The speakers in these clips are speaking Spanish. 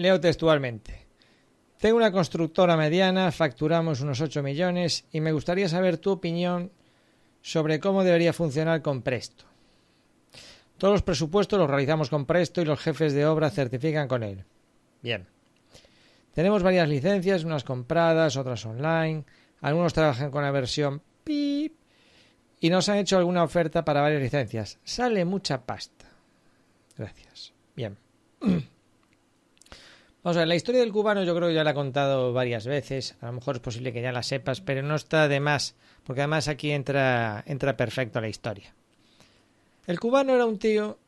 leo textualmente. Tengo una constructora mediana, facturamos unos 8 millones y me gustaría saber tu opinión sobre cómo debería funcionar con Presto. Todos los presupuestos los realizamos con Presto y los jefes de obra certifican con él. Bien. Tenemos varias licencias, unas compradas, otras online. Algunos trabajan con la versión PIP y nos han hecho alguna oferta para varias licencias. Sale mucha pasta. Gracias. Bien. Vamos a ver, la historia del cubano yo creo que ya la he contado varias veces. A lo mejor es posible que ya la sepas, pero no está de más, porque además aquí entra, entra perfecto la historia. El cubano era un tío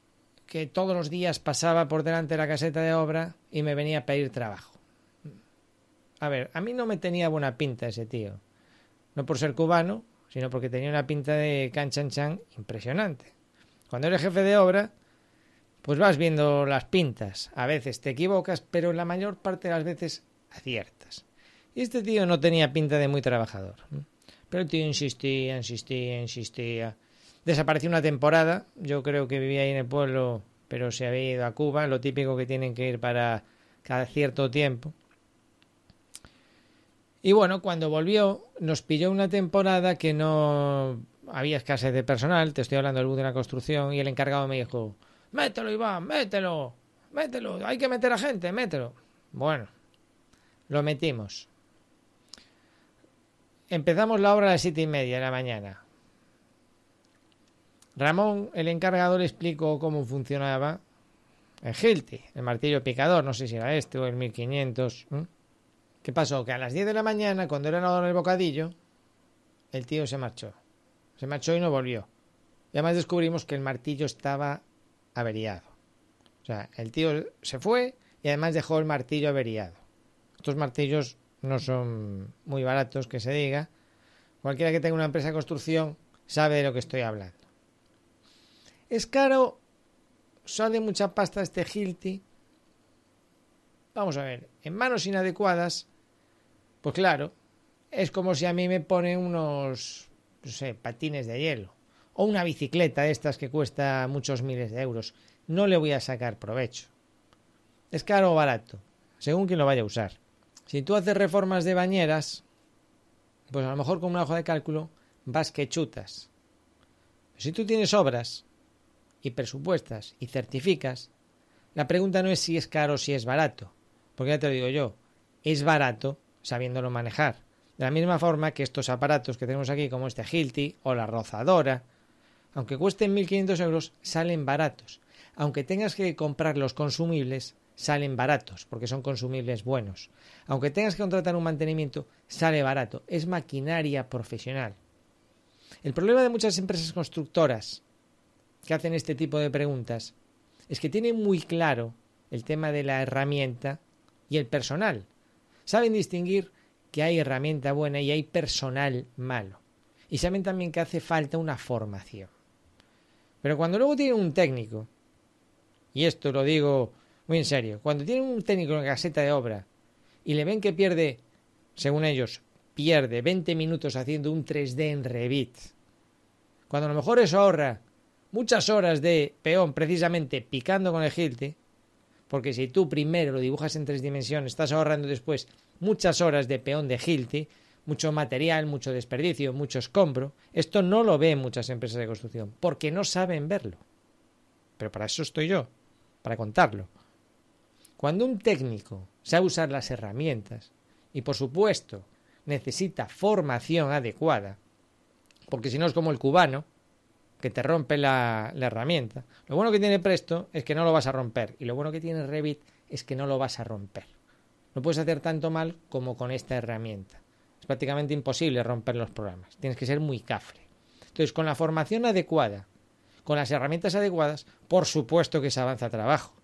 que todos los días pasaba por delante de la caseta de obra y me venía a pedir trabajo. A ver, a mí no me tenía buena pinta ese tío. No por ser cubano, sino porque tenía una pinta de canchanchan impresionante. Cuando eres jefe de obra, pues vas viendo las pintas. A veces te equivocas, pero la mayor parte de las veces aciertas. Y este tío no tenía pinta de muy trabajador. Pero el tío insistía, insistía, insistía. Desapareció una temporada. Yo creo que vivía ahí en el pueblo, pero se había ido a Cuba, lo típico que tienen que ir para cada cierto tiempo. Y bueno, cuando volvió, nos pilló una temporada que no había escasez de personal. Te estoy hablando del bus de la construcción. Y el encargado me dijo: Mételo, Iván, mételo, mételo, hay que meter a gente, mételo. Bueno, lo metimos. Empezamos la obra a las siete y media de la mañana. Ramón, el encargado, le explicó cómo funcionaba el Hilti, el martillo picador, no sé si era este o el 1500. ¿Qué pasó? Que a las 10 de la mañana, cuando era en el bocadillo, el tío se marchó. Se marchó y no volvió. Y además descubrimos que el martillo estaba averiado. O sea, el tío se fue y además dejó el martillo averiado. Estos martillos no son muy baratos, que se diga. Cualquiera que tenga una empresa de construcción sabe de lo que estoy hablando. Es caro, sale mucha pasta este Hilti. Vamos a ver, en manos inadecuadas, pues claro, es como si a mí me ponen unos, no sé, patines de hielo o una bicicleta de estas que cuesta muchos miles de euros. No le voy a sacar provecho. Es caro o barato, según quien lo vaya a usar. Si tú haces reformas de bañeras, pues a lo mejor con una hoja de cálculo vas que chutas. Si tú tienes obras y presupuestas y certificas, la pregunta no es si es caro o si es barato, porque ya te lo digo yo, es barato sabiéndolo manejar. De la misma forma que estos aparatos que tenemos aquí, como este Hilti o la rozadora, aunque cuesten 1.500 euros, salen baratos. Aunque tengas que comprar los consumibles, salen baratos, porque son consumibles buenos. Aunque tengas que contratar un mantenimiento, sale barato. Es maquinaria profesional. El problema de muchas empresas constructoras que hacen este tipo de preguntas es que tienen muy claro el tema de la herramienta y el personal. Saben distinguir que hay herramienta buena y hay personal malo. Y saben también que hace falta una formación. Pero cuando luego tienen un técnico, y esto lo digo muy en serio, cuando tienen un técnico en caseta de obra y le ven que pierde, según ellos, pierde 20 minutos haciendo un 3D en Revit, cuando a lo mejor eso ahorra muchas horas de peón precisamente picando con el gilte, porque si tú primero lo dibujas en tres dimensiones, estás ahorrando después muchas horas de peón de gilte, mucho material, mucho desperdicio, mucho escombro. Esto no lo ven muchas empresas de construcción, porque no saben verlo. Pero para eso estoy yo, para contarlo. Cuando un técnico sabe usar las herramientas, y por supuesto necesita formación adecuada, porque si no es como el cubano, que te rompe la, herramienta. Lo bueno que tiene Presto es que no lo vas a romper, y lo bueno que tiene Revit es que no lo vas a romper. No puedes hacer tanto mal como con esta herramienta. Es prácticamente imposible romper los programas. Tienes que ser muy cafre. Entonces, con la formación adecuada, con las herramientas adecuadas, por supuesto que se avanza trabajo.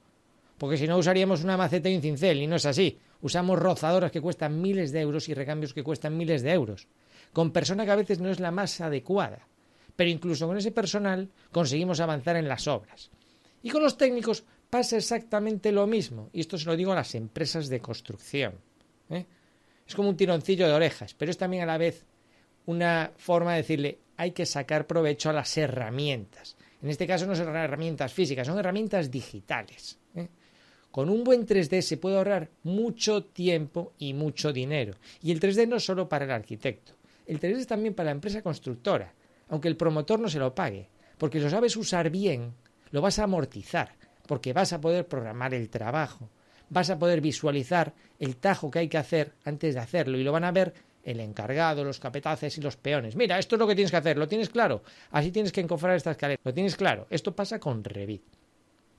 Porque si no usaríamos una maceta y un cincel, y no es así. Usamos rozadoras que cuestan miles de euros y recambios que cuestan miles de euros. Con persona que a veces no es la más adecuada. Pero incluso con ese personal conseguimos avanzar en las obras. Y con los técnicos pasa exactamente lo mismo. Y esto se lo digo a las empresas de construcción. ¿eh? Es como un tironcillo de orejas, pero es también a la vez una forma de decirle hay que sacar provecho a las herramientas. En este caso no son herramientas físicas, son herramientas digitales. ¿eh? Con un buen 3D se puede ahorrar mucho tiempo y mucho dinero. Y el 3D no es solo para el arquitecto, el 3D es también para la empresa constructora, aunque el promotor no se lo pague, porque lo sabes usar bien, lo vas a amortizar, porque vas a poder programar el trabajo, vas a poder visualizar el tajo que hay que hacer antes de hacerlo y lo van a ver el encargado, los capetaces y los peones. Mira, esto es lo que tienes que hacer, ¿lo tienes claro? Así tienes que encofrar esta escalera, ¿lo tienes claro? Esto pasa con Revit.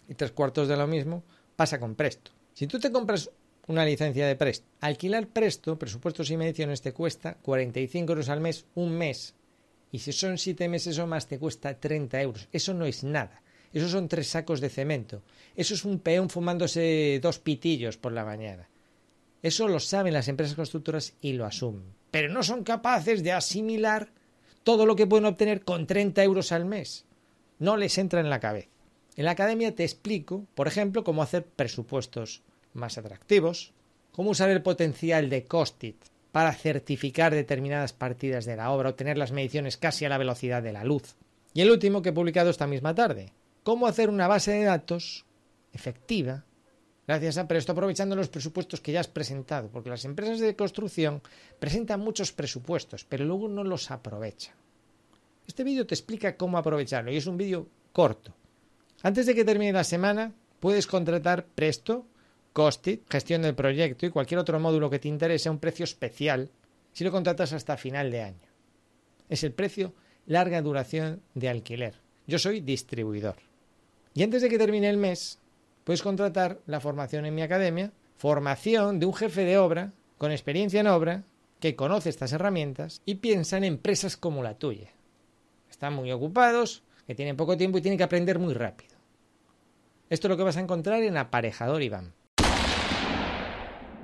Y tres cuartos de lo mismo pasa con Presto. Si tú te compras una licencia de Presto, alquilar Presto, presupuestos y mediciones, te cuesta 45 euros al mes, un mes. Y si son siete meses o más, te cuesta 30 euros. Eso no es nada. Eso son tres sacos de cemento. Eso es un peón fumándose dos pitillos por la mañana. Eso lo saben las empresas constructoras y lo asumen. Pero no son capaces de asimilar todo lo que pueden obtener con 30 euros al mes. No les entra en la cabeza. En la academia te explico, por ejemplo, cómo hacer presupuestos más atractivos, cómo usar el potencial de Costit para certificar determinadas partidas de la obra, obtener las mediciones casi a la velocidad de la luz. Y el último que he publicado esta misma tarde, cómo hacer una base de datos efectiva gracias a Presto aprovechando los presupuestos que ya has presentado, porque las empresas de construcción presentan muchos presupuestos, pero luego no los aprovechan. Este vídeo te explica cómo aprovecharlo y es un vídeo corto. Antes de que termine la semana, puedes contratar Presto, Costit, gestión del proyecto y cualquier otro módulo que te interese a un precio especial si lo contratas hasta final de año. Es el precio larga duración de alquiler. Yo soy distribuidor. Y antes de que termine el mes, puedes contratar la formación en mi academia, formación de un jefe de obra con experiencia en obra que conoce estas herramientas y piensa en empresas como la tuya. Están muy ocupados, que tienen poco tiempo y tienen que aprender muy rápido. Esto es lo que vas a encontrar en Aparejador Iván.